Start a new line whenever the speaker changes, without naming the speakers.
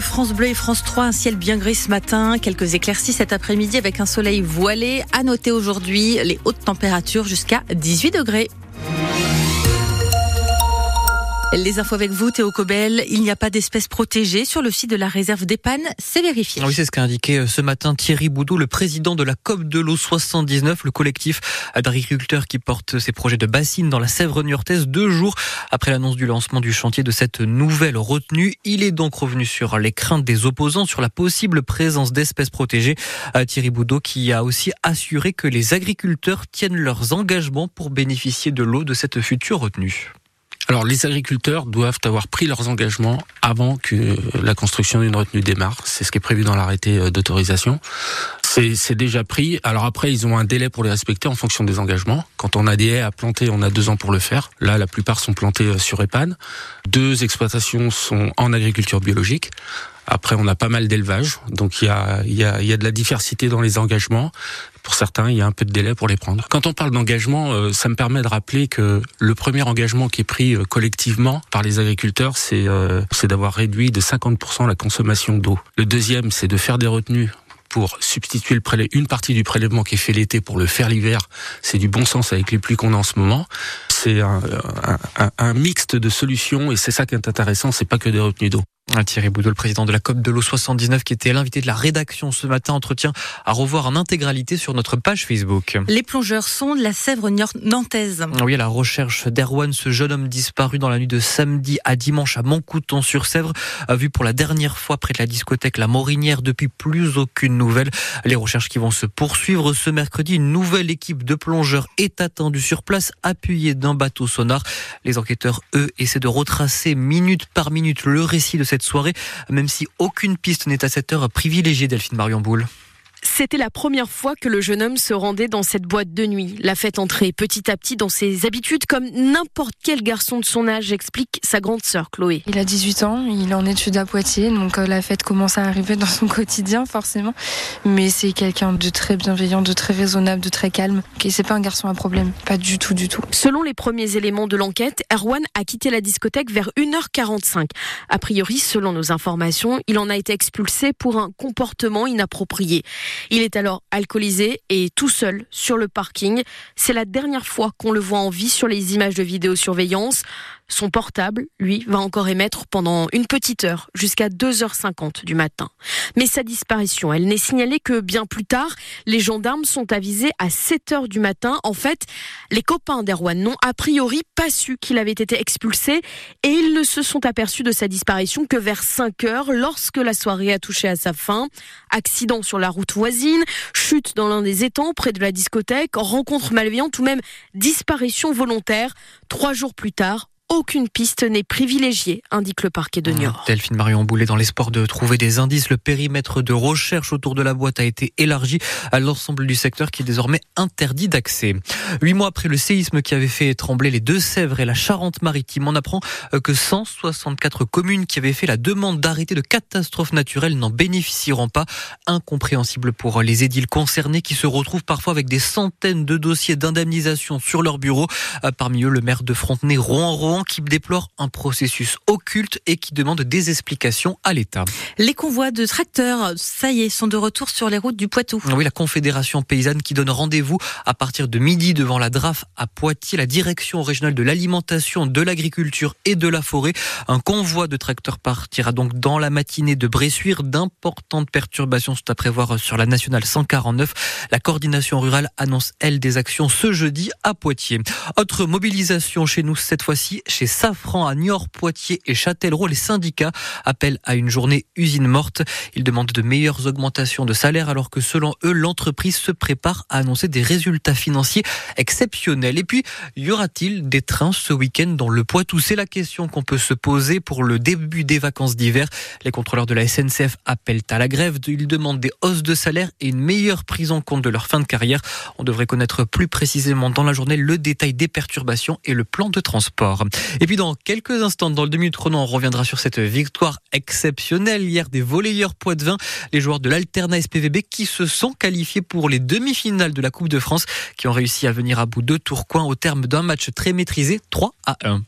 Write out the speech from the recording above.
France Bleu et France 3, un ciel bien gris ce matin, quelques éclaircies cet après-midi avec un soleil voilé. À noter aujourd'hui les hautes températures jusqu'à 18 degrés. Les infos avec vous, Théo Cobel. Il n'y a pas d'espèces protégées sur le site de la réserve d'Epan. C'est vérifié.
Oui, c'est ce qu'a indiqué euh, ce matin Thierry Boudou, le président de la COP de l'eau 79, le collectif d'agriculteurs qui porte ses projets de bassines dans la Sèvre niortaise deux jours après l'annonce du lancement du chantier de cette nouvelle retenue. Il est donc revenu sur les craintes des opposants sur la possible présence d'espèces protégées. Euh, Thierry Boudou qui a aussi assuré que les agriculteurs tiennent leurs engagements pour bénéficier de l'eau de cette future retenue.
Alors les agriculteurs doivent avoir pris leurs engagements avant que la construction d'une retenue démarre. C'est ce qui est prévu dans l'arrêté euh, d'autorisation. C'est déjà pris. Alors après, ils ont un délai pour les respecter en fonction des engagements. Quand on a des haies à planter, on a deux ans pour le faire. Là, la plupart sont plantés euh, sur EPAN. Deux exploitations sont en agriculture biologique. Après, on a pas mal d'élevage, donc il y a, y, y a de la diversité dans les engagements. Pour certains, il y a un peu de délai pour les prendre. Quand on parle d'engagement, euh, ça me permet de rappeler que le premier engagement qui est pris euh, collectivement par les agriculteurs, c'est euh, d'avoir réduit de 50% la consommation d'eau. Le deuxième, c'est de faire des retenues pour substituer le une partie du prélèvement qui est fait l'été pour le faire l'hiver. C'est du bon sens avec les pluies qu'on a en ce moment. C'est un, un, un mixte de solutions et c'est ça qui est intéressant, c'est pas que des retenues d'eau.
Thierry Boudot, le président de la COP de l'eau 79, qui était l'invité de la rédaction ce matin, entretien à revoir en intégralité sur notre page Facebook.
Les plongeurs sont de la Sèvre nantaise.
Oui, à la recherche d'Erwan, ce jeune homme disparu dans la nuit de samedi à dimanche à Montcouton-sur-Sèvre, a vu pour la dernière fois près de la discothèque La Morinière depuis plus aucune nouvelle. Les recherches qui vont se poursuivre ce mercredi, une nouvelle équipe de plongeurs est attendue sur place, appuyée d'un bateau sonar. Les enquêteurs, eux, essaient de retracer minute par minute le récit de cette soirée, même si aucune piste n'est à cette heure privilégiée, Delphine Marion Boule.
C'était la première fois que le jeune homme se rendait dans cette boîte de nuit. La fête entrait petit à petit dans ses habitudes comme n'importe quel garçon de son âge, explique sa grande sœur Chloé.
Il a 18 ans, il est en études à Poitiers, donc euh, la fête commence à arriver dans son quotidien forcément. Mais c'est quelqu'un de très bienveillant, de très raisonnable, de très calme. Et c'est pas un garçon à problème, pas du tout, du tout.
Selon les premiers éléments de l'enquête, Erwan a quitté la discothèque vers 1h45. A priori, selon nos informations, il en a été expulsé pour un comportement inapproprié. Il est alors alcoolisé et tout seul sur le parking. C'est la dernière fois qu'on le voit en vie sur les images de vidéosurveillance. Son portable, lui, va encore émettre pendant une petite heure, jusqu'à 2h50 du matin. Mais sa disparition, elle n'est signalée que bien plus tard. Les gendarmes sont avisés à 7h du matin. En fait, les copains d'Erwan n'ont a priori pas su qu'il avait été expulsé et ils ne se sont aperçus de sa disparition que vers 5h lorsque la soirée a touché à sa fin. Accident sur la route voisine, chute dans l'un des étangs près de la discothèque, rencontre malveillante ou même disparition volontaire. Trois jours plus tard, aucune piste n'est privilégiée, indique le parquet de Niort.
Delphine Marion Boulet, dans l'espoir de trouver des indices, le périmètre de recherche autour de la boîte a été élargi à l'ensemble du secteur qui est désormais interdit d'accès. Huit mois après le séisme qui avait fait trembler les Deux-Sèvres et la Charente-Maritime, on apprend euh, que 164 communes qui avaient fait la demande d'arrêter de catastrophes naturelles n'en bénéficieront pas. Incompréhensible pour les édiles concernés qui se retrouvent parfois avec des centaines de dossiers d'indemnisation sur leur bureau. Euh, parmi eux, le maire de Frontenay, Rouen Qui déplore un processus occulte et qui demande des explications à l'État.
Les convois de tracteurs, ça y est, sont de retour sur les routes du Poitou.
Oui, la Confédération paysanne qui donne rendez-vous à partir de midi devant la DRAF à Poitiers, la direction régionale de l'alimentation, de l'agriculture et de la forêt. Un convoi de tracteurs partira donc dans la matinée de Bressuire. D'importantes perturbations sont à prévoir sur la nationale 149. La coordination rurale annonce, elle, des actions ce jeudi à Poitiers. Autre mobilisation chez nous cette fois-ci chez Safran à Niort, Poitiers et Châtellerault. Les syndicats appellent à une journée usine morte. Ils demandent de meilleures augmentations de salaire alors que selon eux, l'entreprise se prépare à annoncer des résultats financiers exceptionnels. Et puis, y aura-t-il des trains ce week-end dans le Poitou? C'est la question qu'on peut se poser pour le début des vacances d'hiver. Les contrôleurs de la SNCF appellent à la grève. Ils demandent des hausses de salaire et une meilleure prise en compte de leur fin de carrière. On devrait connaître plus précisément dans la journée le détail des perturbations et le plan de transport. Et puis dans quelques instants, dans le demi chrono, on reviendra sur cette victoire exceptionnelle hier des volleyeurs Poitvin, les joueurs de l'Alterna SPVB qui se sont qualifiés pour les demi-finales de la Coupe de France, qui ont réussi à venir à bout de Tourcoing au terme d'un match très maîtrisé, 3 à 1.